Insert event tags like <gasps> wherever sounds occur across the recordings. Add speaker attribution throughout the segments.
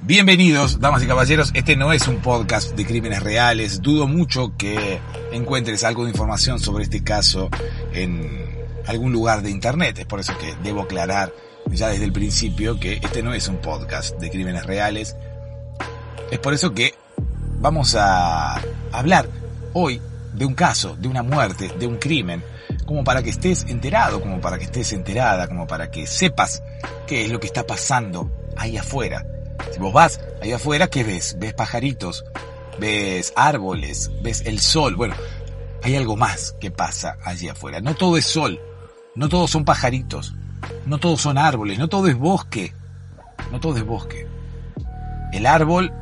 Speaker 1: Bienvenidos, damas y caballeros. Este no es un podcast de crímenes reales. Dudo mucho que encuentres algo de información sobre este caso en algún lugar de internet. Es por eso que debo aclarar ya desde el principio que este no es un podcast de crímenes reales. Es por eso que vamos a hablar hoy de un caso, de una muerte, de un crimen, como para que estés enterado, como para que estés enterada, como para que sepas qué es lo que está pasando ahí afuera si vos vas ahí afuera, ¿qué ves? Ves pajaritos, ves árboles, ves el sol. Bueno, hay algo más que pasa allí afuera. No todo es sol, no todos son pajaritos, no todos son árboles, no todo es bosque, no todo es bosque. El árbol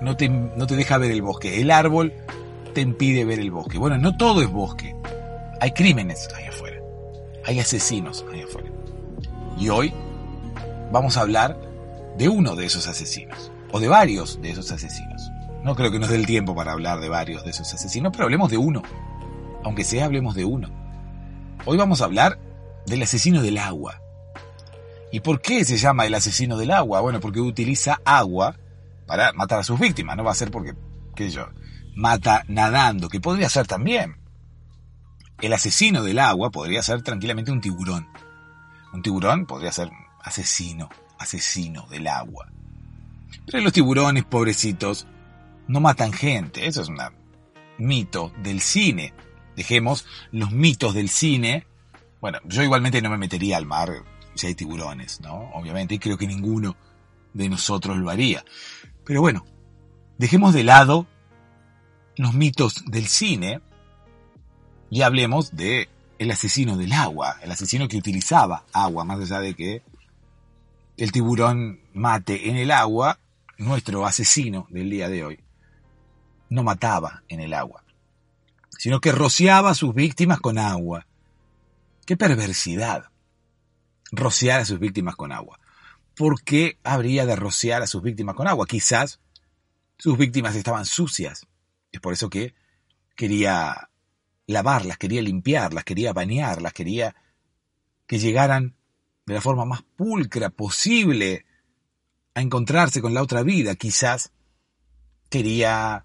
Speaker 1: no te, no te deja ver el bosque, el árbol te impide ver el bosque. Bueno, no todo es bosque. Hay crímenes ahí afuera, hay asesinos ahí afuera. Y hoy vamos a hablar de uno de esos asesinos, o de varios de esos asesinos. No creo que nos dé el tiempo para hablar de varios de esos asesinos, pero hablemos de uno. Aunque sea, hablemos de uno. Hoy vamos a hablar del asesino del agua. ¿Y por qué se llama el asesino del agua? Bueno, porque utiliza agua para matar a sus víctimas. No va a ser porque, qué sé yo, mata nadando, que podría ser también. El asesino del agua podría ser tranquilamente un tiburón. Un tiburón podría ser asesino asesino del agua. Pero los tiburones, pobrecitos, no matan gente. Eso es un mito del cine. Dejemos los mitos del cine. Bueno, yo igualmente no me metería al mar si hay tiburones, ¿no? Obviamente, y creo que ninguno de nosotros lo haría. Pero bueno, dejemos de lado los mitos del cine y hablemos de el asesino del agua, el asesino que utilizaba agua, más allá de que el tiburón mate en el agua, nuestro asesino del día de hoy no mataba en el agua, sino que rociaba a sus víctimas con agua. ¡Qué perversidad! Rociar a sus víctimas con agua. ¿Por qué habría de rociar a sus víctimas con agua? Quizás sus víctimas estaban sucias. Es por eso que quería lavarlas, quería limpiarlas, quería bañarlas, quería que llegaran de la forma más pulcra posible a encontrarse con la otra vida. Quizás quería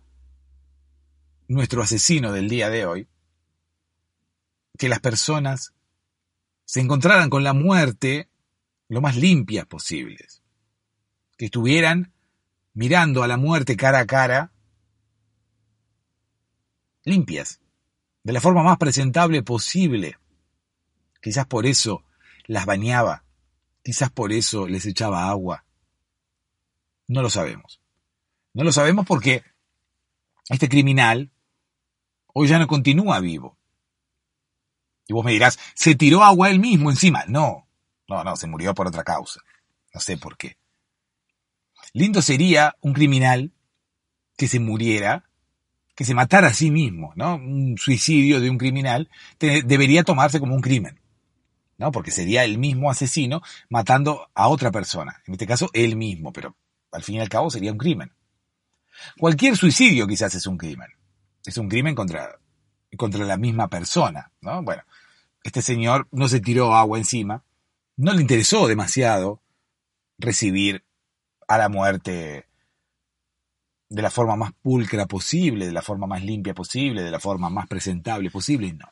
Speaker 1: nuestro asesino del día de hoy que las personas se encontraran con la muerte lo más limpias posibles, que estuvieran mirando a la muerte cara a cara, limpias, de la forma más presentable posible. Quizás por eso las bañaba. Quizás por eso les echaba agua. No lo sabemos. No lo sabemos porque este criminal hoy ya no continúa vivo. Y vos me dirás, ¿se tiró agua él mismo encima? No, no, no, se murió por otra causa. No sé por qué. Lindo sería un criminal que se muriera, que se matara a sí mismo, ¿no? Un suicidio de un criminal debería tomarse como un crimen. ¿No? Porque sería el mismo asesino matando a otra persona. En este caso, él mismo, pero al fin y al cabo sería un crimen. Cualquier suicidio quizás es un crimen. Es un crimen contra, contra la misma persona, ¿no? Bueno, este señor no se tiró agua encima, no le interesó demasiado recibir a la muerte de la forma más pulcra posible, de la forma más limpia posible, de la forma más presentable posible, no.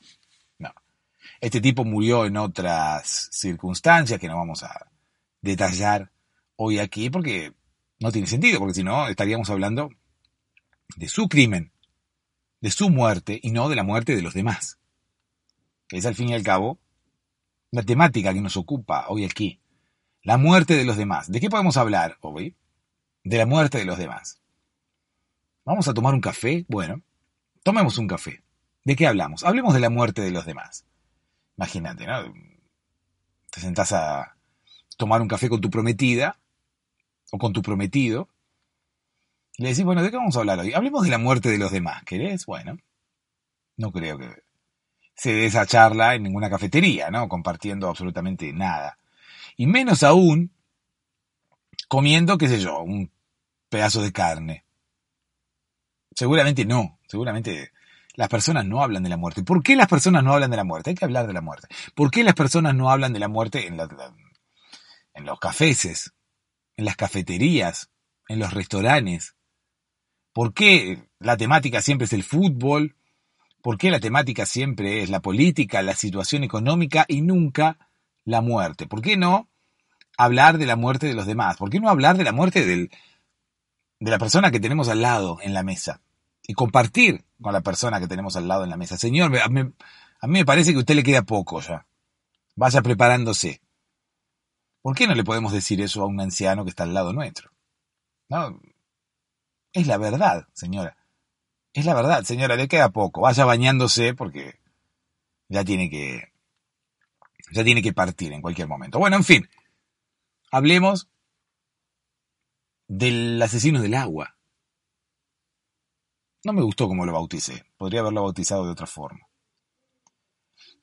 Speaker 1: Este tipo murió en otras circunstancias que no vamos a detallar hoy aquí porque no tiene sentido, porque si no estaríamos hablando de su crimen, de su muerte y no de la muerte de los demás. Es al fin y al cabo la temática que nos ocupa hoy aquí. La muerte de los demás. ¿De qué podemos hablar hoy? De la muerte de los demás. ¿Vamos a tomar un café? Bueno, tomemos un café. ¿De qué hablamos? Hablemos de la muerte de los demás. Imagínate, ¿no? Te sentás a tomar un café con tu prometida o con tu prometido Y le decís, bueno, ¿de qué vamos a hablar hoy? Hablemos de la muerte de los demás, ¿querés? Bueno, no creo que se dé esa charla en ninguna cafetería, ¿no? Compartiendo absolutamente nada. Y menos aún comiendo, qué sé yo, un pedazo de carne. Seguramente no, seguramente las personas no hablan de la muerte. ¿Por qué las personas no hablan de la muerte? Hay que hablar de la muerte. ¿Por qué las personas no hablan de la muerte en, en los cafés, en las cafeterías, en los restaurantes? ¿Por qué la temática siempre es el fútbol? ¿Por qué la temática siempre es la política, la situación económica y nunca la muerte? ¿Por qué no hablar de la muerte de los demás? ¿Por qué no hablar de la muerte de la persona que tenemos al lado en la mesa? Y compartir con la persona que tenemos al lado en la mesa. Señor, a mí, me parece que a usted le queda poco ya. Vaya preparándose. ¿Por qué no le podemos decir eso a un anciano que está al lado nuestro? No, es la verdad, señora. Es la verdad, señora, le queda poco. Vaya bañándose porque ya tiene que ya tiene que partir en cualquier momento. Bueno, en fin. Hablemos del asesino del agua. No me gustó como lo bauticé. Podría haberlo bautizado de otra forma.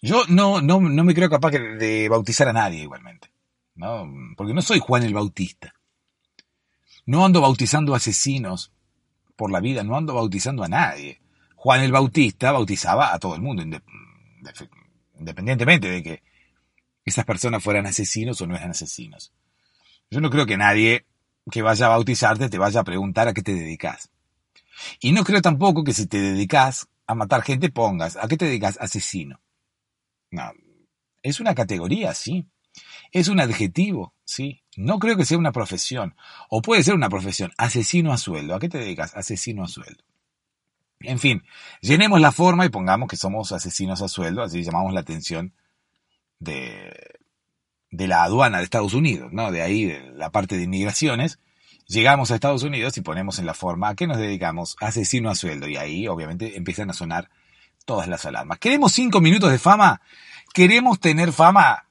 Speaker 1: Yo no, no, no me creo capaz de bautizar a nadie igualmente. ¿no? Porque no soy Juan el Bautista. No ando bautizando asesinos por la vida, no ando bautizando a nadie. Juan el Bautista bautizaba a todo el mundo, independientemente de que esas personas fueran asesinos o no eran asesinos. Yo no creo que nadie que vaya a bautizarte te vaya a preguntar a qué te dedicas. Y no creo tampoco que si te dedicas a matar gente pongas, ¿a qué te dedicas? Asesino. No, es una categoría, sí. Es un adjetivo, sí. No creo que sea una profesión. O puede ser una profesión, asesino a sueldo. ¿A qué te dedicas? Asesino a sueldo. En fin, llenemos la forma y pongamos que somos asesinos a sueldo, así llamamos la atención de, de la aduana de Estados Unidos, ¿no? De ahí, de la parte de inmigraciones, Llegamos a Estados Unidos y ponemos en la forma a qué nos dedicamos, asesino a sueldo. Y ahí obviamente empiezan a sonar todas las alarmas. ¿Queremos cinco minutos de fama? ¿Queremos tener fama?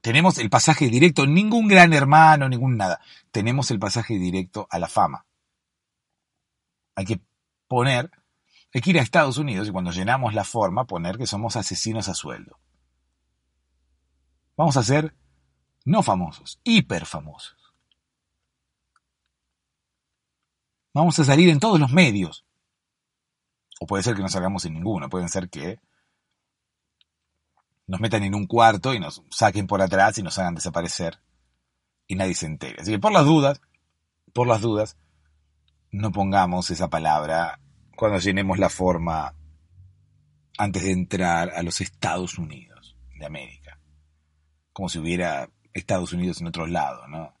Speaker 1: Tenemos el pasaje directo, ningún gran hermano, ningún nada. Tenemos el pasaje directo a la fama. Hay que poner, hay que ir a Estados Unidos y cuando llenamos la forma poner que somos asesinos a sueldo. Vamos a ser no famosos, hiper famosos. Vamos a salir en todos los medios. O puede ser que no salgamos en ninguno, pueden ser que nos metan en un cuarto y nos saquen por atrás y nos hagan desaparecer y nadie se entere. Así que por las dudas, por las dudas, no pongamos esa palabra cuando llenemos la forma antes de entrar a los Estados Unidos de América. Como si hubiera Estados Unidos en otro lado, ¿no?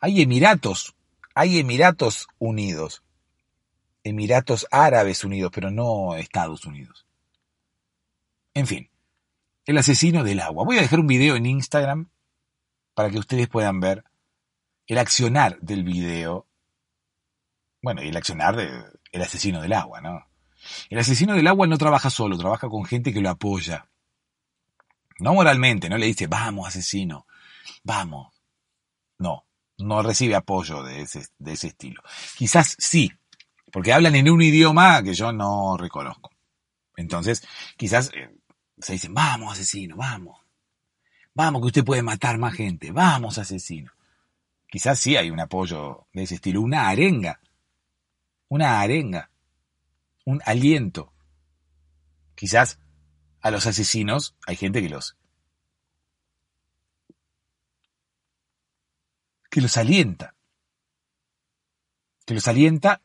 Speaker 1: Hay Emiratos hay Emiratos Unidos, Emiratos Árabes Unidos, pero no Estados Unidos. En fin, el asesino del agua. Voy a dejar un video en Instagram para que ustedes puedan ver el accionar del video. Bueno, y el accionar del asesino del agua, ¿no? El asesino del agua no trabaja solo, trabaja con gente que lo apoya. No moralmente, no le dice, vamos, asesino, vamos. No, no recibe apoyo de ese, de ese estilo. Quizás sí, porque hablan en un idioma que yo no reconozco. Entonces, quizás eh, se dicen, vamos asesino, vamos. Vamos que usted puede matar más gente, vamos asesino. Quizás sí hay un apoyo de ese estilo, una arenga, una arenga, un aliento. Quizás a los asesinos hay gente que los que los alienta, que los alienta,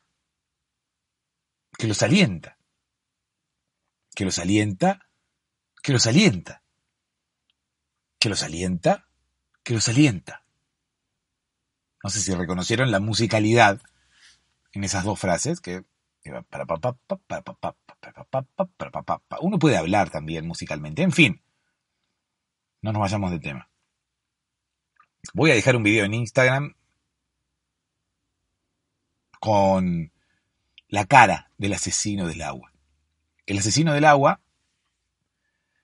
Speaker 1: que los alienta, que los alienta, que los alienta, que los alienta, que los alienta. No sé si reconocieron la musicalidad en esas dos frases que uno puede hablar también musicalmente. En fin, no nos vayamos de tema. Voy a dejar un video en Instagram con la cara del asesino del agua. El asesino del agua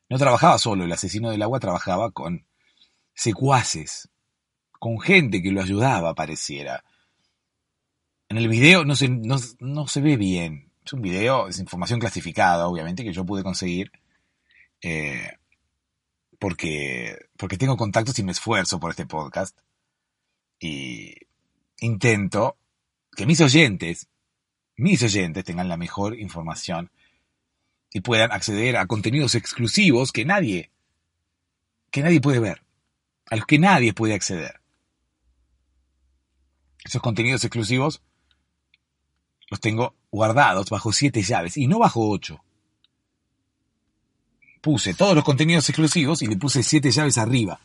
Speaker 1: no trabajaba solo, el asesino del agua trabajaba con secuaces, con gente que lo ayudaba, pareciera. En el video no se, no, no se ve bien. Es un video, es información clasificada, obviamente, que yo pude conseguir. Eh, porque, porque tengo contactos y me esfuerzo por este podcast. Y intento que mis oyentes, mis oyentes tengan la mejor información y puedan acceder a contenidos exclusivos que nadie, que nadie puede ver, a los que nadie puede acceder. Esos contenidos exclusivos los tengo guardados bajo siete llaves y no bajo ocho. Puse todos los contenidos exclusivos y le puse siete llaves arriba.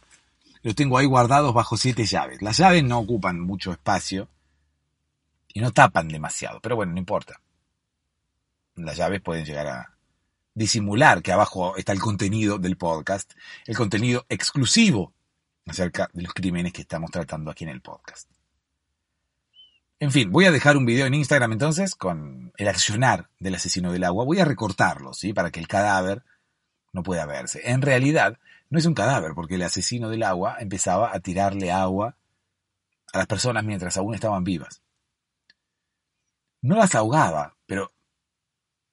Speaker 1: Los tengo ahí guardados bajo siete llaves. Las llaves no ocupan mucho espacio y no tapan demasiado, pero bueno, no importa. Las llaves pueden llegar a disimular que abajo está el contenido del podcast, el contenido exclusivo acerca de los crímenes que estamos tratando aquí en el podcast. En fin, voy a dejar un video en Instagram entonces con el accionar del asesino del agua. Voy a recortarlo, ¿sí? Para que el cadáver no pueda verse. En realidad, no es un cadáver, porque el asesino del agua empezaba a tirarle agua a las personas mientras aún estaban vivas. No las ahogaba, pero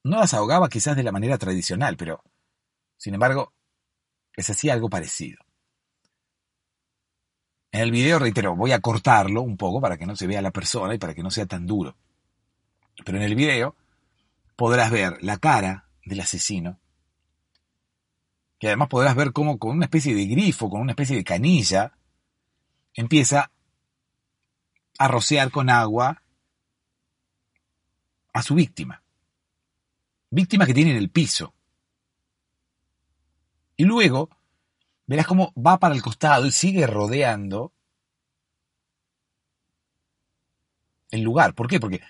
Speaker 1: no las ahogaba quizás de la manera tradicional, pero, sin embargo, les hacía algo parecido. En el video, reitero, voy a cortarlo un poco para que no se vea la persona y para que no sea tan duro. Pero en el video podrás ver la cara del asesino. Que además podrás ver cómo con una especie de grifo, con una especie de canilla, empieza a rociar con agua a su víctima. Víctima que tiene en el piso. Y luego verás cómo va para el costado y sigue rodeando el lugar. ¿Por qué? Porque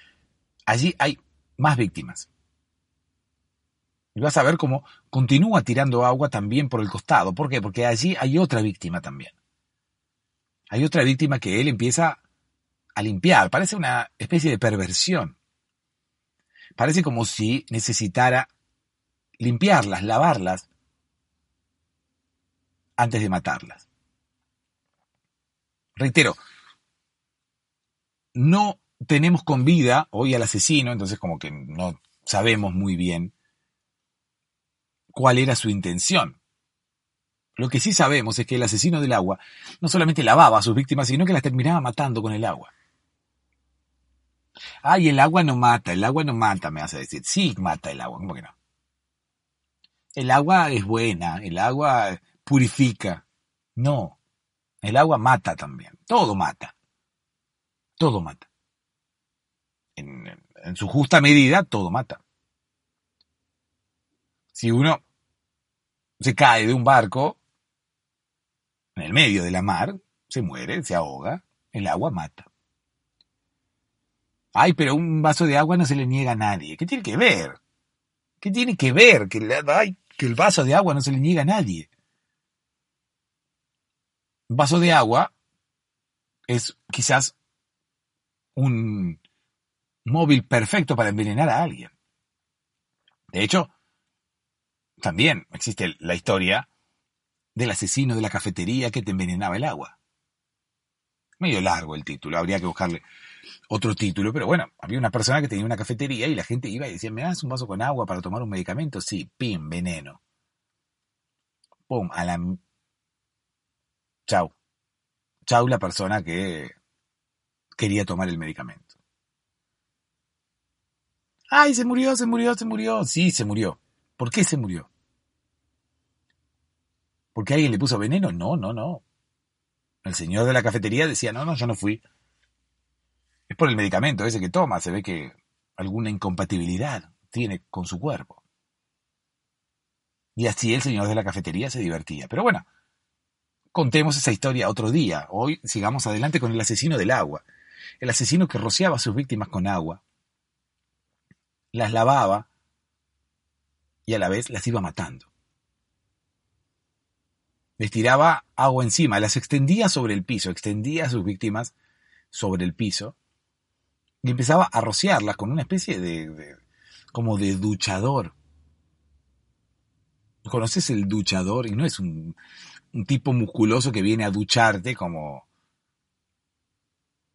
Speaker 1: allí hay más víctimas. Y vas a ver cómo continúa tirando agua también por el costado. ¿Por qué? Porque allí hay otra víctima también. Hay otra víctima que él empieza a limpiar. Parece una especie de perversión. Parece como si necesitara limpiarlas, lavarlas, antes de matarlas. Reitero, no tenemos con vida hoy al asesino, entonces como que no sabemos muy bien cuál era su intención. Lo que sí sabemos es que el asesino del agua no solamente lavaba a sus víctimas, sino que las terminaba matando con el agua. Ay, el agua no mata, el agua no mata, me vas a decir. Sí, mata el agua, ¿cómo que no? El agua es buena, el agua purifica. No, el agua mata también. Todo mata. Todo mata. En, en, su justa medida, todo mata. Si uno se cae de un barco en el medio de la mar, se muere, se ahoga, el agua mata. Ay, pero un vaso de agua no se le niega a nadie. ¿Qué tiene que ver? ¿Qué tiene que ver que, el vaso de agua no se le niega a nadie? Un vaso de agua es quizás un móvil perfecto para envenenar a alguien. De hecho, también existe la historia del asesino de la cafetería que te envenenaba el agua. Medio largo el título, habría que buscarle otro título, pero bueno, había una persona que tenía una cafetería y la gente iba y decía, ¿me das un vaso con agua para tomar un medicamento? Sí, pim, veneno. Pum, a la... Chau. Chau la persona que quería tomar el medicamento. Ay, se murió, se murió, se murió. Sí, se murió. ¿Por qué se murió? ¿Porque alguien le puso veneno? No, no, no. El señor de la cafetería decía, no, no, yo no fui. Es por el medicamento ese que toma, se ve que alguna incompatibilidad tiene con su cuerpo. Y así el señor de la cafetería se divertía. Pero bueno, contemos esa historia otro día. Hoy sigamos adelante con el asesino del agua. El asesino que rociaba a sus víctimas con agua, las lavaba y a la vez las iba matando. Les tiraba agua encima, las extendía sobre el piso, extendía a sus víctimas sobre el piso y empezaba a rociarlas con una especie de, como de duchador. ¿Conoces el duchador? Y no es un, un tipo musculoso que viene a ducharte como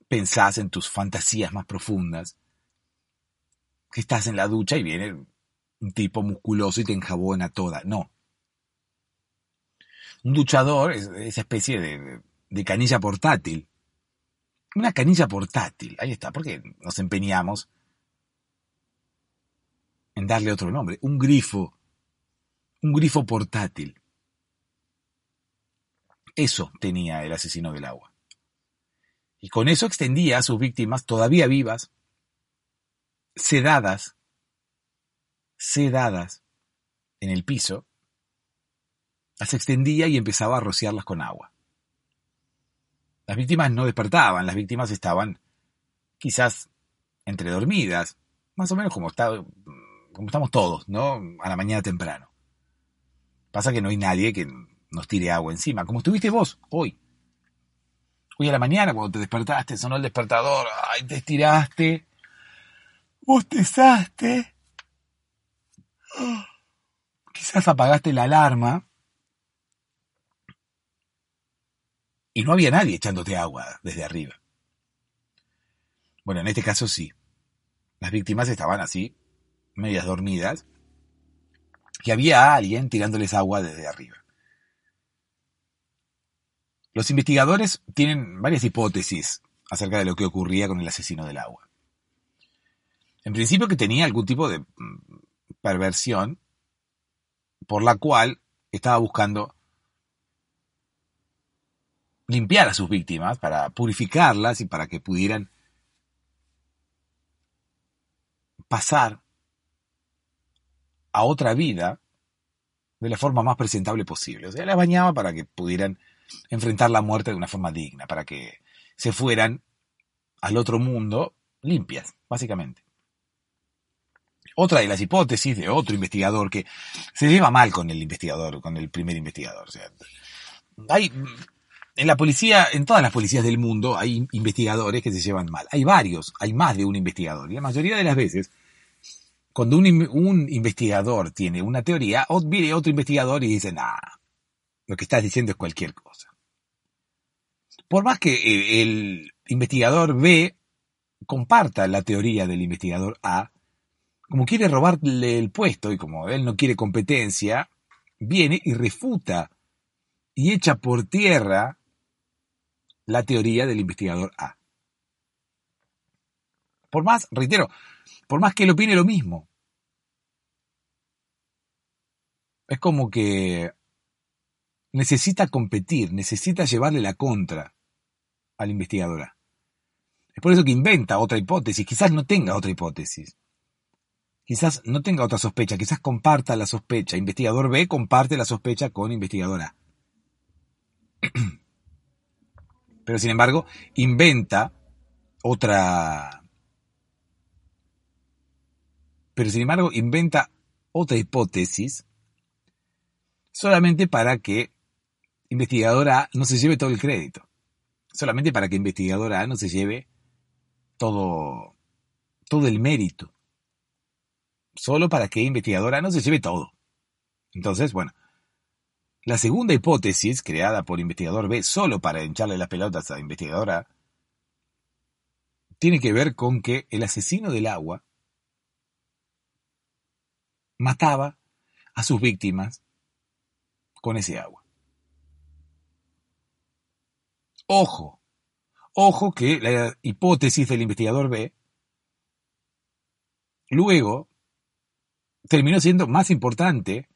Speaker 1: pensás en tus fantasías más profundas, que estás en la ducha y viene un tipo musculoso y te enjabona toda. No. Un duchador es esa especie de, de canilla portátil. Una canilla portátil. Ahí está, porque nos empeñamos en darle otro nombre. Un grifo. Un grifo portátil. Eso tenía el asesino del agua. Y con eso extendía a sus víctimas todavía vivas, sedadas, sedadas en el piso, las extendía y empezaba a rociarlas con agua. Las víctimas no despertaban, las víctimas estaban quizás entre dormidas, más o menos como, estamos todos, ¿no? A la mañana temprano. Pasa que no hay nadie que nos tire agua encima, como estuviste vos hoy. Hoy a la mañana, cuando te despertaste, sonó el despertador, ay, te estiraste, bostezaste, <gasps> quizás apagaste la alarma y no había nadie echándote agua desde arriba. Bueno, en este caso sí. Las víctimas estaban así, medias dormidas, y había alguien tirándoles agua desde arriba. Los investigadores tienen varias hipótesis acerca de lo que ocurría con el asesino del agua. En principio que tenía algún tipo de mm, perversión por la cual estaba buscando limpiar a sus víctimas para purificarlas y para que pudieran pasar a otra vida de la forma más presentable posible. O sea, las bañaba para que pudieran enfrentar la muerte de una forma digna, para que se fueran al otro mundo limpias, básicamente. Otra de las hipótesis de otro investigador que se lleva mal con el investigador, con el primer investigador. Hay, en la policía, en todas las policías del mundo hay investigadores que se llevan mal. Hay varios, hay más de un investigador. Y la mayoría de las veces, cuando un, un investigador tiene una teoría, viene otro investigador y dice, nah, lo que estás diciendo es cualquier cosa. Por más que el investigador B comparta la teoría del investigador A, como quiere robarle el puesto y como él no quiere competencia, viene y refuta y echa por tierra la teoría del investigador A. Por más, reitero, por más que él opine lo mismo. Es como que necesita competir, necesita llevarle la contra al investigador Es por eso que inventa otra hipótesis, quizás no tenga otra hipótesis. Quizás no tenga otra sospecha, quizás comparta la sospecha. Investigador B comparte la sospecha con investigadora <clears throat> Pero sin embargo, inventa otra... Pero sin embargo, inventa otra hipótesis solamente para que investigadora A no se lleve todo el crédito. Solamente para que investigadora A no se lleve todo, todo el mérito. Solo para que investigadora no se lleve todo. Entonces, bueno, la segunda hipótesis, creada por investigador B solo para hincharle las pelotas a investigadora A, tiene que ver con que el asesino del agua mataba a sus víctimas con ese agua. Ojo, ojo que la hipótesis del investigador B luego terminó siendo más importante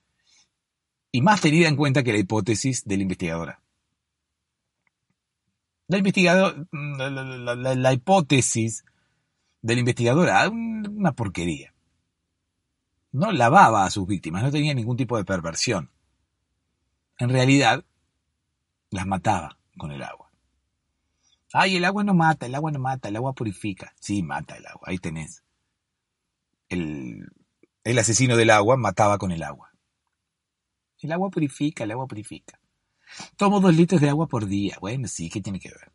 Speaker 1: y más tenida en cuenta que la hipótesis de la investigadora. La, investigador, la, la hipótesis de la investigadora, una porquería. No lavaba a sus víctimas, no tenía ningún tipo de perversión. En realidad, las mataba con el agua. Ay, el agua no mata, el agua no mata, el agua purifica. Sí, mata el agua, ahí tenés. El, el asesino del agua mataba con el agua. El agua purifica, el agua purifica. Tomo dos litros de agua por día. Bueno, sí, ¿qué tiene que ver?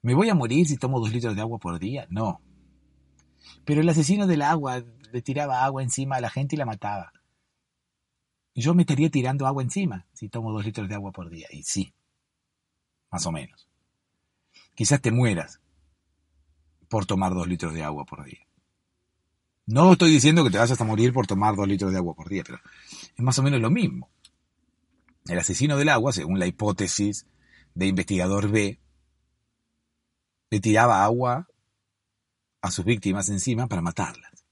Speaker 1: ¿Me voy a morir si tomo dos litros de agua por día? No. Pero el asesino del agua le tiraba agua encima a la gente y la mataba. Yo me estaría tirando agua encima si tomo dos litros de agua por día. Y sí, más o menos. Quizás te mueras por tomar dos litros de agua por día. No estoy diciendo que te vayas a morir por tomar dos litros de agua por día, pero es más o menos lo mismo. El asesino del agua, según la hipótesis de investigador B, le tiraba agua a sus víctimas encima para matarlas.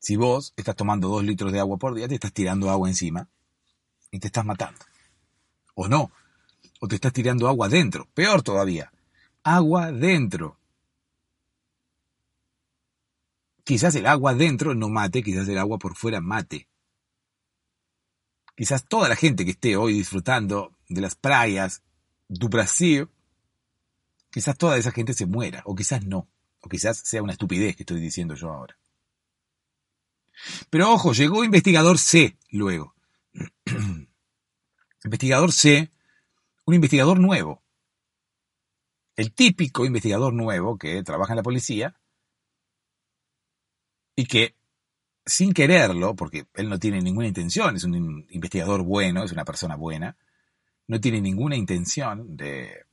Speaker 1: Si vos estás tomando dos litros de agua por día, te estás tirando agua encima y te estás matando. O no. O te estás tirando agua dentro. Peor todavía. Agua dentro. Quizás el agua dentro no mate, quizás el agua por fuera mate. Quizás toda la gente que esté hoy disfrutando de las playas du Brasil, quizás toda esa gente se muera, o quizás no, o quizás sea una estupidez que estoy diciendo yo ahora. Pero ojo, llegó investigador C luego. <clears throat> investigador C, un investigador nuevo. El típico investigador nuevo que trabaja en la policía y que sin quererlo, porque él no tiene ninguna intención, es un investigador bueno, es una persona buena, no tiene ninguna intención de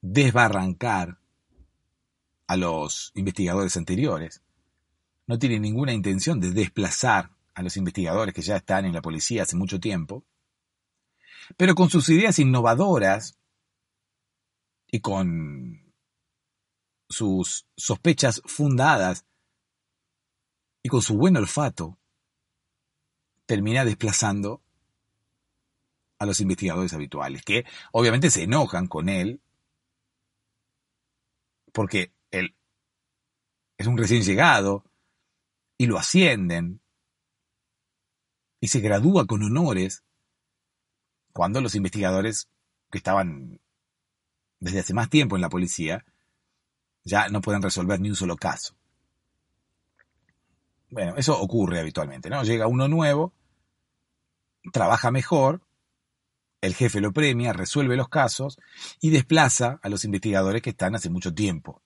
Speaker 1: desbarrancar a los investigadores anteriores, no tiene ninguna intención de desplazar a los investigadores que ya están en la policía hace mucho tiempo, pero con sus ideas innovadoras y con sus sospechas fundadas y con su buen olfato, termina desplazando a los investigadores habituales, que obviamente se enojan con él, porque él es un recién llegado, y lo ascienden, y se gradúa con honores, cuando los investigadores que estaban desde hace más tiempo en la policía ya no pueden resolver ni un solo caso. Bueno, eso ocurre habitualmente, ¿no? Llega uno nuevo, trabaja mejor, el jefe lo premia, resuelve los casos y desplaza a los investigadores que están hace mucho tiempo.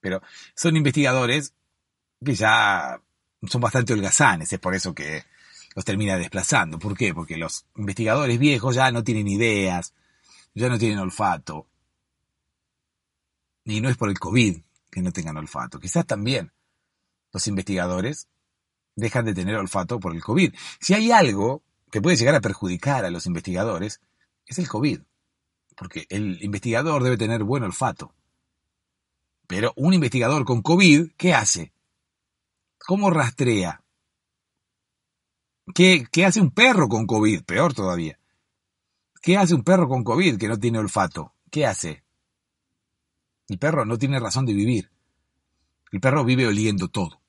Speaker 1: Pero son investigadores que ya son bastante holgazanes, es por eso que los termina desplazando. ¿Por qué? Porque los investigadores viejos ya no tienen ideas, ya no tienen olfato. Y no es por el COVID que no tengan olfato. Quizás también los investigadores dejan de tener olfato por el COVID. Si hay algo que puede llegar a perjudicar a los investigadores, es el COVID. Porque el investigador debe tener buen olfato. Pero un investigador con COVID, ¿qué hace? ¿Cómo rastrea? ¿Qué, ¿Qué, hace un perro con COVID? Peor todavía. ¿Qué hace un perro con COVID que no tiene olfato? ¿Qué hace? El perro no tiene razón de vivir. El perro vive oliendo todo.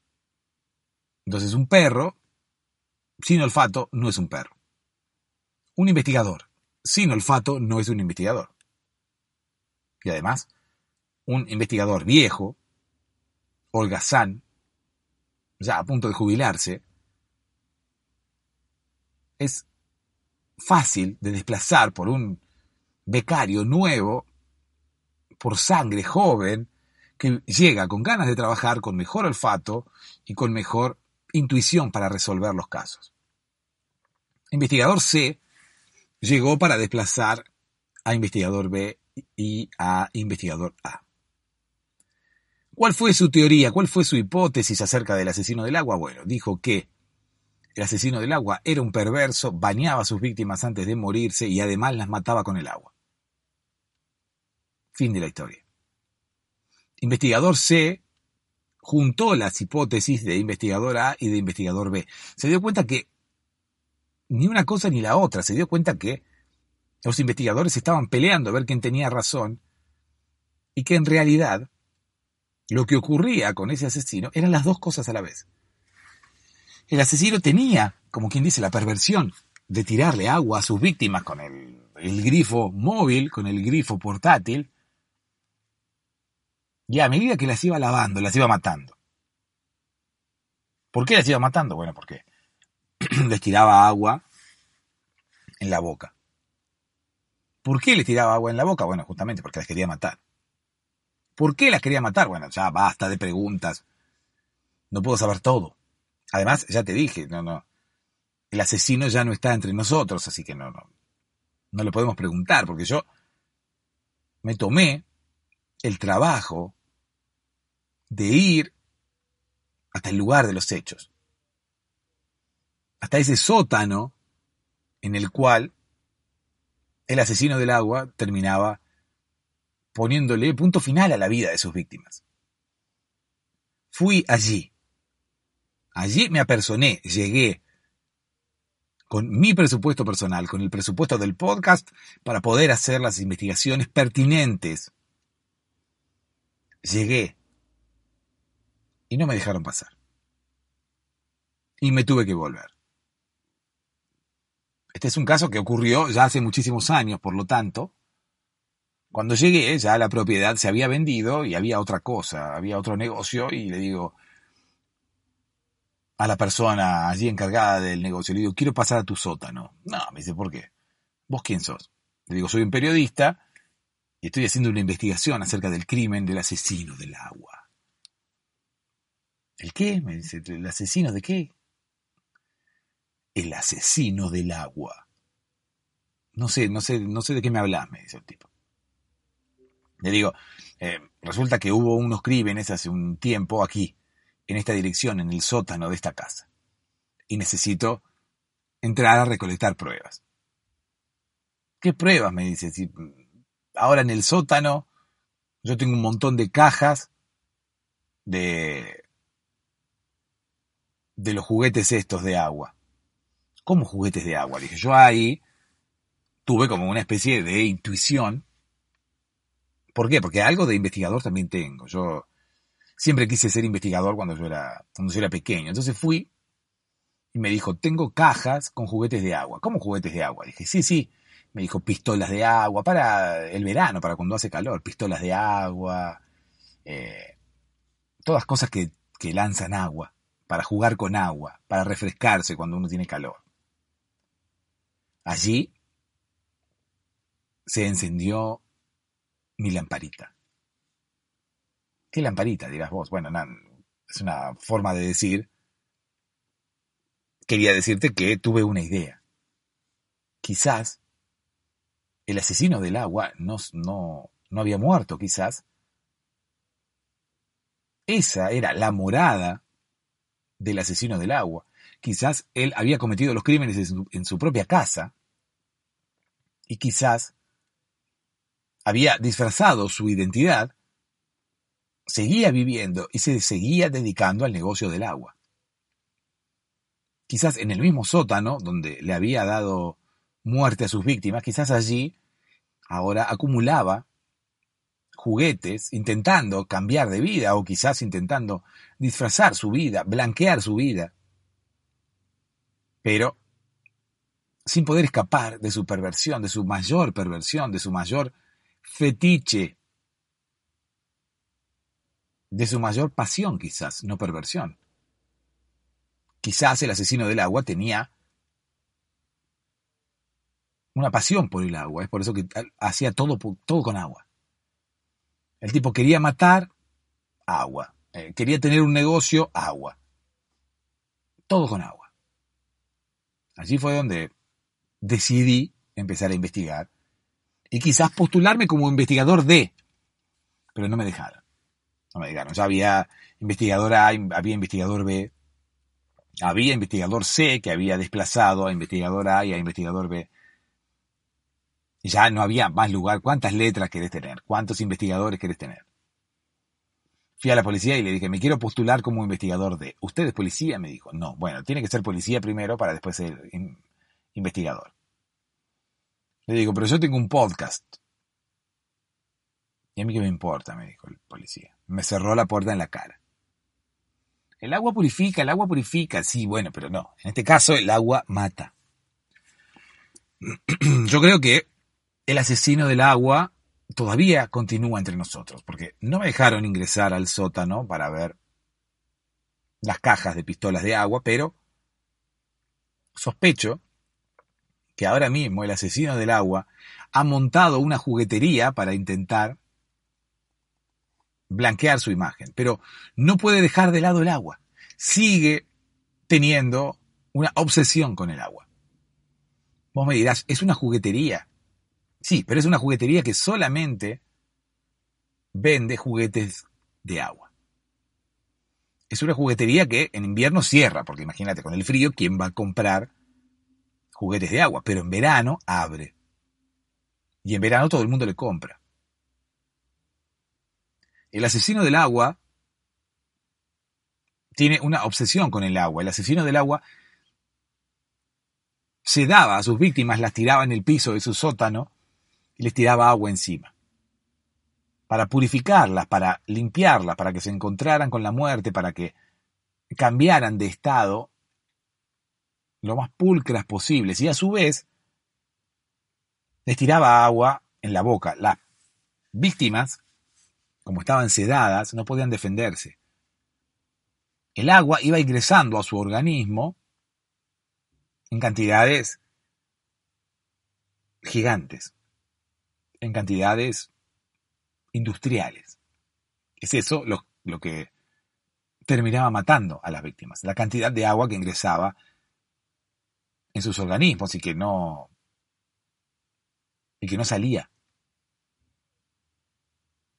Speaker 1: Entonces un perro sin olfato no es un perro. Un investigador sin olfato no es un investigador. Y además, un investigador viejo, holgazán, ya a punto de jubilarse, es fácil de desplazar por un becario nuevo, por sangre joven, que llega con ganas de trabajar, con mejor olfato y con mejor intuición para resolver los casos. Investigador C llegó para desplazar a investigador B y a investigador A. ¿Cuál fue su teoría? ¿Cuál fue su hipótesis acerca del asesino del agua? Bueno, dijo que el asesino del agua era un perverso, bañaba a sus víctimas antes de morirse y además las mataba con el agua. Fin de la historia. Investigador C juntó las hipótesis de investigador A y de investigador B. Se dio cuenta que ni una cosa ni la otra, se dio cuenta que los investigadores estaban peleando a ver quién tenía razón y que en realidad lo que ocurría con ese asesino eran las dos cosas a la vez. El asesino tenía, como quien dice, la perversión de tirarle agua a sus víctimas con el, el grifo móvil, con el grifo portátil, y a medida que las iba lavando, las iba matando. ¿Por qué las iba matando? Bueno, porque <clears throat> les tiraba agua en la boca. ¿Por qué les tiraba agua en la boca? Bueno, justamente porque las quería matar. ¿Por qué las quería matar? Bueno, ya basta de preguntas. No puedo saber todo. Además, ya te dije, no, no. El asesino ya no está entre nosotros, así que no, no. No le podemos preguntar, porque yo me tomé el trabajo de ir hasta el lugar de los hechos, hasta ese sótano en el cual el asesino del agua terminaba poniéndole punto final a la vida de sus víctimas. Fui allí. Allí me apersoné, llegué con mi presupuesto personal, con el presupuesto del podcast, para poder hacer las investigaciones pertinentes. Llegué y no me dejaron pasar. Y me tuve que volver. Este es un caso que ocurrió ya hace muchísimos años, por lo tanto, cuando llegué ya la propiedad se había vendido y había otra cosa, había otro negocio y le digo a la persona allí encargada del negocio, le digo, quiero pasar a tu sótano. No, me dice, ¿por qué? ¿Vos quién sos? Le digo, soy un periodista y estoy haciendo una investigación acerca del crimen del asesino del agua. ¿El qué? Me dice, ¿el asesino de qué? El asesino del agua. No sé, no sé, no sé de qué me hablas, me dice el tipo. Le digo, eh, resulta que hubo unos crímenes hace un tiempo aquí, en esta dirección, en el sótano de esta casa. Y necesito entrar a recolectar pruebas. ¿Qué pruebas? Me dice. Ahora en el sótano yo tengo un montón de cajas de, de los juguetes estos de agua. ¿Cómo juguetes de agua? Dije, yo ahí tuve como una especie de intuición. ¿Por qué? Porque algo de investigador también tengo. Yo siempre quise ser investigador cuando yo era, cuando yo era pequeño. Entonces fui y me dijo, tengo cajas con juguetes de agua. ¿Cómo juguetes de agua? Dije, sí, sí. Me dijo, pistolas de agua para el verano, para cuando hace calor. Pistolas de agua. Eh, todas cosas que, que lanzan agua, para jugar con agua, para refrescarse cuando uno tiene calor. Allí se encendió mi lamparita. ¿Qué lamparita? dirás vos. Bueno, es una forma de decir. Quería decirte que tuve una idea. Quizás el asesino del agua no, no, no había muerto, quizás. Esa era la morada del asesino del agua. Quizás él había cometido los crímenes en su, propia casa y quizás había disfrazado su identidad, seguía viviendo y se seguía dedicando al negocio del agua. Quizás en el mismo sótano donde le había dado muerte a sus víctimas, quizás allí ahora acumulaba juguetes intentando cambiar de vida o quizás intentando disfrazar su vida, blanquear su vida, pero sin poder escapar de su perversión, de su mayor perversión, de su mayor fetiche, de su mayor pasión quizás, no perversión. Quizás el asesino del agua tenía una pasión por el agua, es por eso que hacía todo, todo con agua. El tipo quería matar, agua. Eh, quería tener un negocio, agua. Todo con agua. Allí fue donde decidí empezar a investigar y quizás postularme como investigador de, pero no me dejaron. No me dejaron. Ya había investigador A, había investigador B, había investigador C que había desplazado a investigador A y a investigador B. Ya no había más lugar. ¿Cuántas letras querés tener? ¿Cuántos investigadores querés tener? Fui a la policía y le dije, me quiero postular como investigador de. ¿Usted es policía? Me dijo, no, bueno, tiene que ser policía primero para después ser investigador. Le digo, pero yo tengo un podcast. Y a mí qué me importa, me dijo el policía. Me cerró la puerta en la cara. El agua purifica, el agua purifica. Sí, bueno, pero no. En este caso, el agua mata. <clears throat> Yo creo que el asesino del agua todavía continúa entre nosotros, porque no me dejaron ingresar al sótano para ver las cajas de pistolas de agua, pero sospecho que ahora mismo el asesino del agua ha montado una juguetería para intentar blanquear su imagen, pero no puede dejar de lado el agua. Sigue teniendo una obsesión con el agua. Vos me dirás, es una juguetería. Sí, pero es una juguetería que solamente vende juguetes de agua. Es una juguetería que en invierno cierra, porque imagínate, con el frío, ¿quién va a comprar juguetes de agua? Pero en verano abre. Y en verano todo el mundo le compra. El asesino del agua tiene una obsesión con el agua. El asesino del agua se daba a sus víctimas, las tiraba en el piso de su sótano y les tiraba agua encima. Para purificarlas, para limpiarlas, para que se encontraran con la muerte, para que cambiaran de estado lo más pulcras posibles. Y a su vez, les tiraba agua en la boca. Las víctimas, como estaban sedadas, no podían defenderse. El agua iba ingresando a su organismo en cantidades gigantes, en cantidades industriales. Es eso lo, que terminaba matando a las víctimas, la cantidad de agua que ingresaba en sus organismos y que no y que no salía.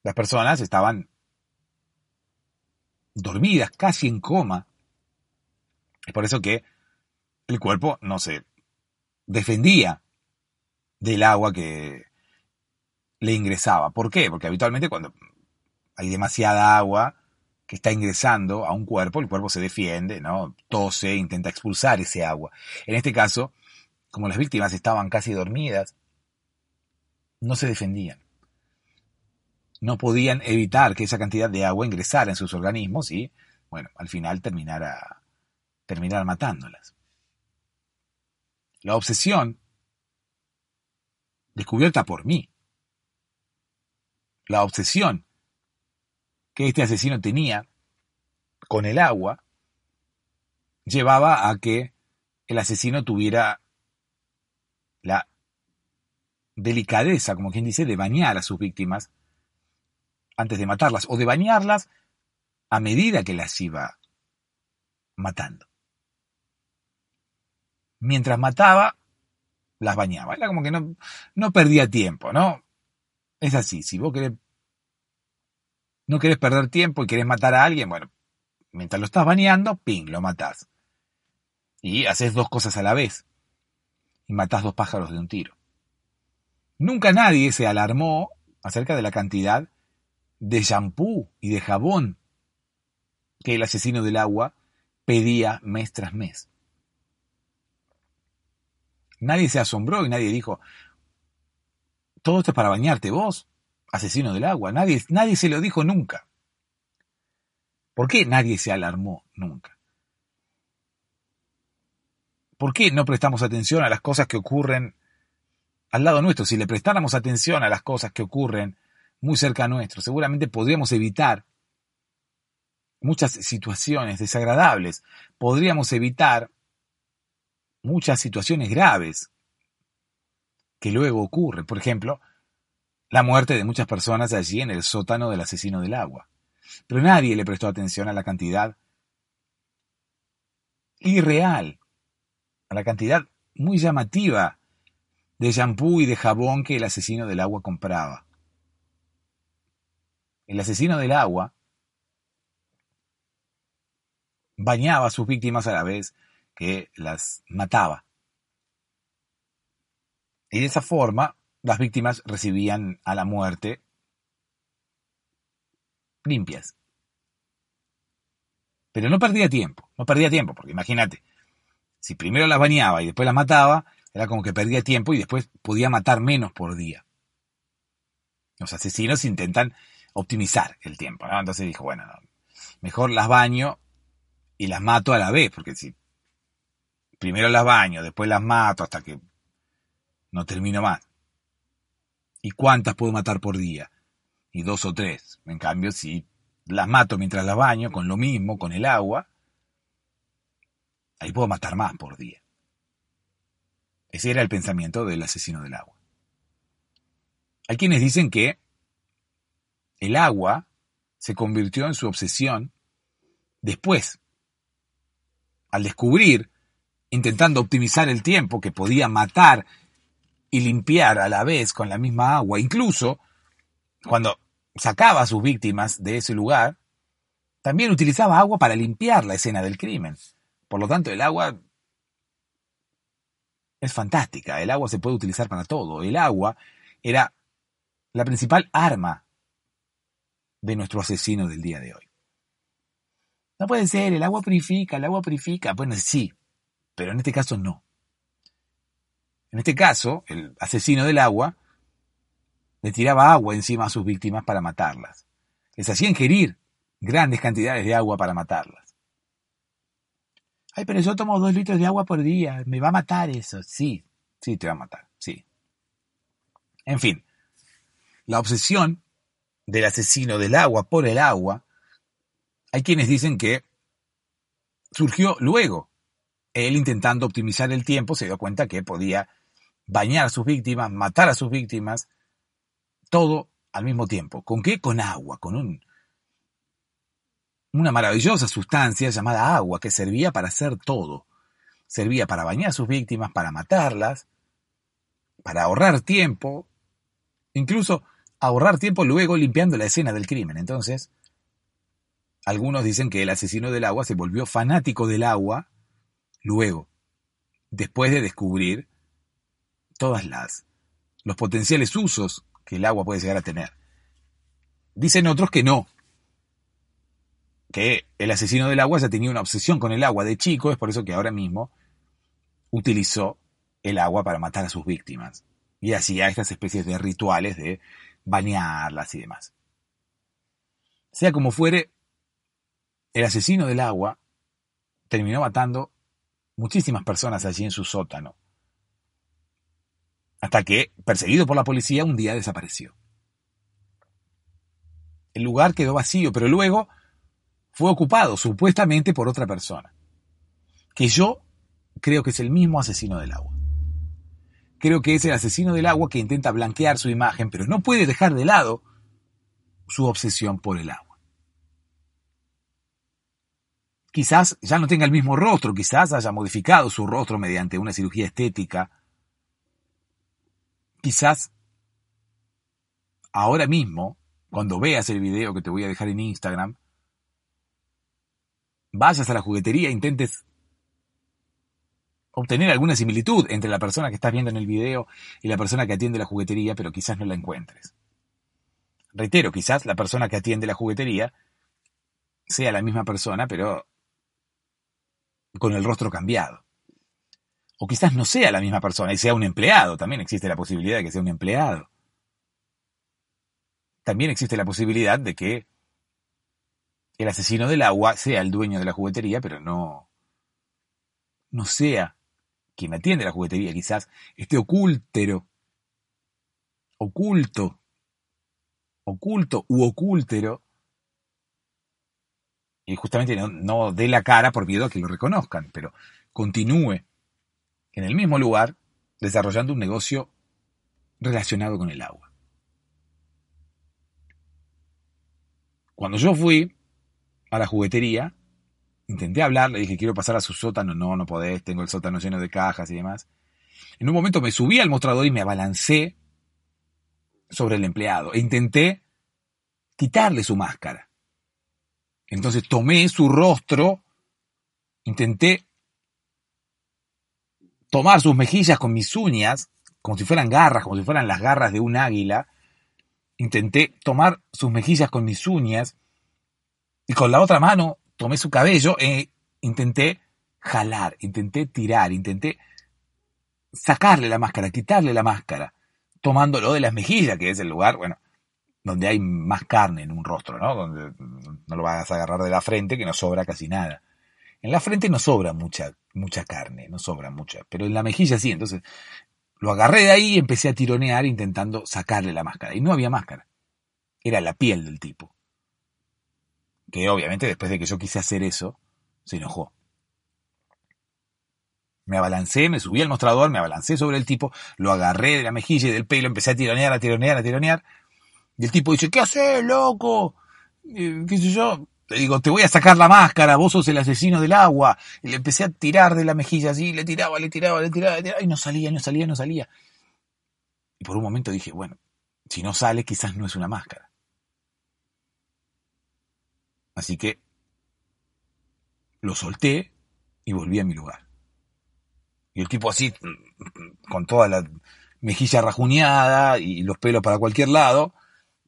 Speaker 1: Las personas estaban dormidas, casi en coma. Es por eso que el cuerpo no se defendía del agua que le ingresaba. ¿Por qué? Porque habitualmente cuando hay demasiada agua que está ingresando a un cuerpo, el cuerpo se defiende, ¿no? Tose, intenta expulsar ese agua. En este caso, como las víctimas estaban casi dormidas, no se defendían. No podían evitar que esa cantidad de agua ingresara en sus organismos y, bueno, al final terminara, terminar matándolas. La obsesión, descubierta por mí, la obsesión que este asesino tenía con el agua, llevaba a que el asesino tuviera la delicadeza, como quien dice, de bañar a sus víctimas antes de matarlas, o de bañarlas a medida que las iba matando mientras mataba, las bañaba. Era como que no, no perdía tiempo, ¿no? Es así, si vos querés, no querés perder tiempo y querés matar a alguien, bueno, mientras lo estás bañando, ping, lo matás. Y haces dos cosas a la vez. Y matás dos pájaros de un tiro. Nunca nadie se alarmó acerca de la cantidad de shampoo y de jabón que el asesino del agua pedía mes tras mes. Nadie se asombró y nadie dijo, todo esto es para bañarte vos, asesino del agua. Nadie, nadie se lo dijo nunca. ¿Por qué nadie se alarmó nunca? ¿Por qué no prestamos atención a las cosas que ocurren al lado nuestro? Si le prestáramos atención a las cosas que ocurren muy cerca nuestro, seguramente podríamos evitar muchas situaciones desagradables. Podríamos evitar muchas situaciones graves que luego ocurren. Por ejemplo, la muerte de muchas personas allí en el sótano del asesino del agua. Pero nadie le prestó atención a la cantidad irreal, a la cantidad muy llamativa de shampoo y de jabón que el asesino del agua compraba. El asesino del agua bañaba a sus víctimas a la vez que las mataba. Y de esa forma, las víctimas recibían a la muerte limpias. Pero no perdía tiempo, no perdía tiempo, porque imagínate, si primero las bañaba y después las mataba, era como que perdía tiempo y después podía matar menos por día. Los asesinos intentan optimizar el tiempo, ¿no? Entonces dijo, bueno, mejor las baño y las mato a la vez, porque si primero las baño, después las mato hasta que no termino más. ¿Y cuántas puedo matar por día? Y dos o tres. En cambio, si las mato mientras las baño, con lo mismo, con el agua, ahí puedo matar más por día. Ese era el pensamiento del asesino del agua. Hay quienes dicen que el agua se convirtió en su obsesión después, al descubrir intentando optimizar el tiempo que podía matar y limpiar a la vez con la misma agua. Incluso cuando sacaba a sus víctimas de ese lugar, también utilizaba agua para limpiar la escena del crimen. Por lo tanto, el agua es fantástica. El agua se puede utilizar para todo. El agua era la principal arma de nuestro asesino del día de hoy. No puede ser, el agua purifica, el agua purifica. Bueno, sí, pero en este caso no. En este caso, el asesino del agua le tiraba agua encima a sus víctimas para matarlas. Les hacía ingerir grandes cantidades de agua para matarlas. Ay, pero yo tomo dos litros de agua por día, me va a matar eso. Sí, sí, te va a matar, sí. En fin, la obsesión del asesino del agua por el agua, hay quienes dicen que surgió luego. Él intentando optimizar el tiempo se dio cuenta que podía bañar a sus víctimas, matar a sus víctimas, todo al mismo tiempo. ¿Con qué? Con agua, con un, una maravillosa sustancia llamada agua que servía para hacer todo. Servía para bañar a sus víctimas, para matarlas, para ahorrar tiempo, incluso ahorrar tiempo luego limpiando la escena del crimen. Entonces, algunos dicen que el asesino del agua se volvió fanático del agua luego, después de descubrir todas las los potenciales usos que el agua puede llegar a tener. Dicen otros que no, que el asesino del agua ya tenía una obsesión con el agua de chico, es por eso que ahora mismo utilizó el agua para matar a sus víctimas y hacía estas especies de rituales de bañarlas y demás. Sea como fuere, el asesino del agua terminó matando muchísimas personas allí en su sótano hasta que, perseguido por la policía, un día desapareció. El lugar quedó vacío, pero luego fue ocupado supuestamente por otra persona, que yo creo que es el mismo asesino del agua. Creo que es el asesino del agua que intenta blanquear su imagen, pero no puede dejar de lado su obsesión por el agua. Quizás ya no tenga el mismo rostro, quizás haya modificado su rostro mediante una cirugía estética, quizás ahora mismo, cuando veas el video que te voy a dejar en Instagram, vayas a la juguetería e intentes obtener alguna similitud entre la persona que estás viendo en el video y la persona que atiende la juguetería, pero quizás no la encuentres. Reitero, quizás la persona que atiende la juguetería sea la misma persona, pero con el rostro cambiado. O quizás no sea la misma persona y sea un empleado. También existe la posibilidad de que sea un empleado. También existe la posibilidad de que el asesino del agua sea el dueño de la juguetería, pero no, no sea quien atiende la juguetería. Quizás este ocúltero, oculto, oculto u ocultero, y justamente no, no dé la cara por miedo a que lo reconozcan, pero continúe en el mismo lugar desarrollando un negocio relacionado con el agua. Cuando yo fui a la juguetería, intenté hablar, le dije, quiero pasar a su sótano, no, no podés, tengo el sótano lleno de cajas y demás. En un momento me subí al mostrador y me abalancé sobre el empleado e intenté quitarle su máscara. Entonces tomé su rostro, intenté tomar sus mejillas con mis uñas, como si fueran garras, como si fueran las garras de un águila. Intenté tomar sus mejillas con mis uñas y con la otra mano tomé su cabello e intenté jalar, intenté tirar, intenté sacarle la máscara, quitarle la máscara, tomándolo de las mejillas, que es el lugar, bueno, donde hay más carne en un rostro, ¿no? Donde no lo vas a agarrar de la frente, que no sobra casi nada. En la frente no sobra mucha, mucha carne, no sobra mucha, pero en la mejilla sí. Entonces lo agarré de ahí y empecé a tironear intentando sacarle la máscara. Y no había máscara. Era la piel del tipo. Que obviamente después de que yo quise hacer eso, se enojó. Me abalancé, me subí al mostrador, me abalancé sobre el tipo, lo agarré de la mejilla y del pelo, empecé a tironear, a tironear, a tironear. Y el tipo dice, ¿qué haces, loco? ¿Qué sé yo? Le digo, te voy a sacar la máscara, vos sos el asesino del agua. Y le empecé a tirar de la mejilla así, le tiraba, le tiraba, le tiraba, le tiraba, y no salía, no salía, no salía. Y por un momento dije, bueno, si no sale, quizás no es una máscara. Así que lo solté y volví a mi lugar. Y el tipo así, con toda la mejilla rajuñada y los pelos para cualquier lado,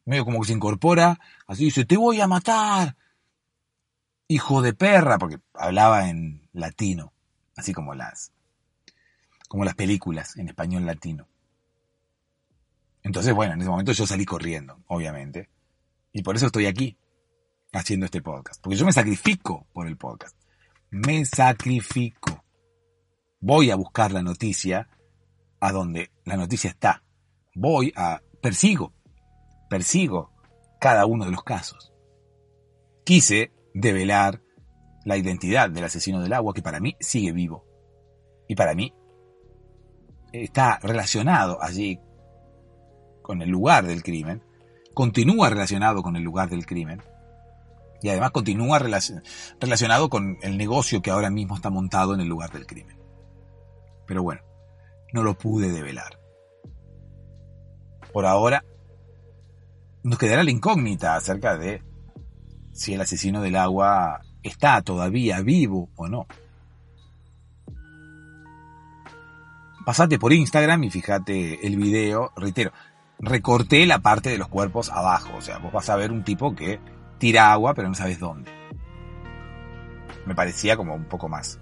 Speaker 1: medio como que se incorpora, así dice, te voy a matar, hijo de perra, porque hablaba en latino, así como las, como las películas en español latino. Entonces, bueno, en ese momento yo salí corriendo, obviamente. Y por eso estoy aquí, haciendo este podcast. Porque yo me sacrifico por el podcast. Me sacrifico. Voy a buscar la noticia a donde la noticia está. Voy a... Persigo. Persigo cada uno de los casos. Quise develar la identidad del asesino del agua que para mí sigue vivo. Y para mí está relacionado allí con el lugar del crimen, continúa relacionado con el lugar del crimen y además continúa relacionado con el negocio que ahora mismo está montado en el lugar del crimen. Pero bueno, no lo pude develar. Por ahora, nos quedará la incógnita acerca de si el asesino del agua está todavía vivo o no. Pasate por Instagram y fíjate el video, reitero, recorté la parte de los cuerpos abajo. O sea, vos vas a ver un tipo que tira agua, pero no sabes dónde. Me parecía como un poco más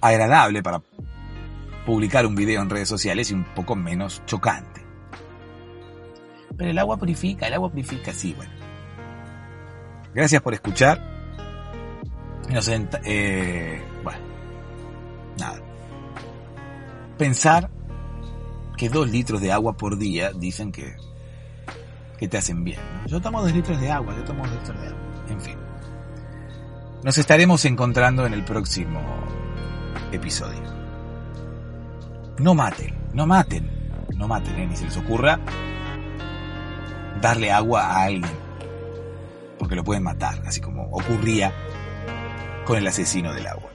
Speaker 1: agradable para publicar un video en redes sociales y un poco menos chocante. Pero el agua purifica, el agua purifica, sí, bueno. Gracias por escuchar. Eh, bueno, nada. Pensar que dos litros de agua por día dicen que, que te hacen bien. Yo tomo dos litros de agua, yo tomo dos litros de agua. En fin. Nos estaremos encontrando en el próximo episodio. No maten, no maten, no maten, ¿eh? ni se les ocurra darle agua a alguien, porque lo pueden matar, así como ocurría con el asesino del agua.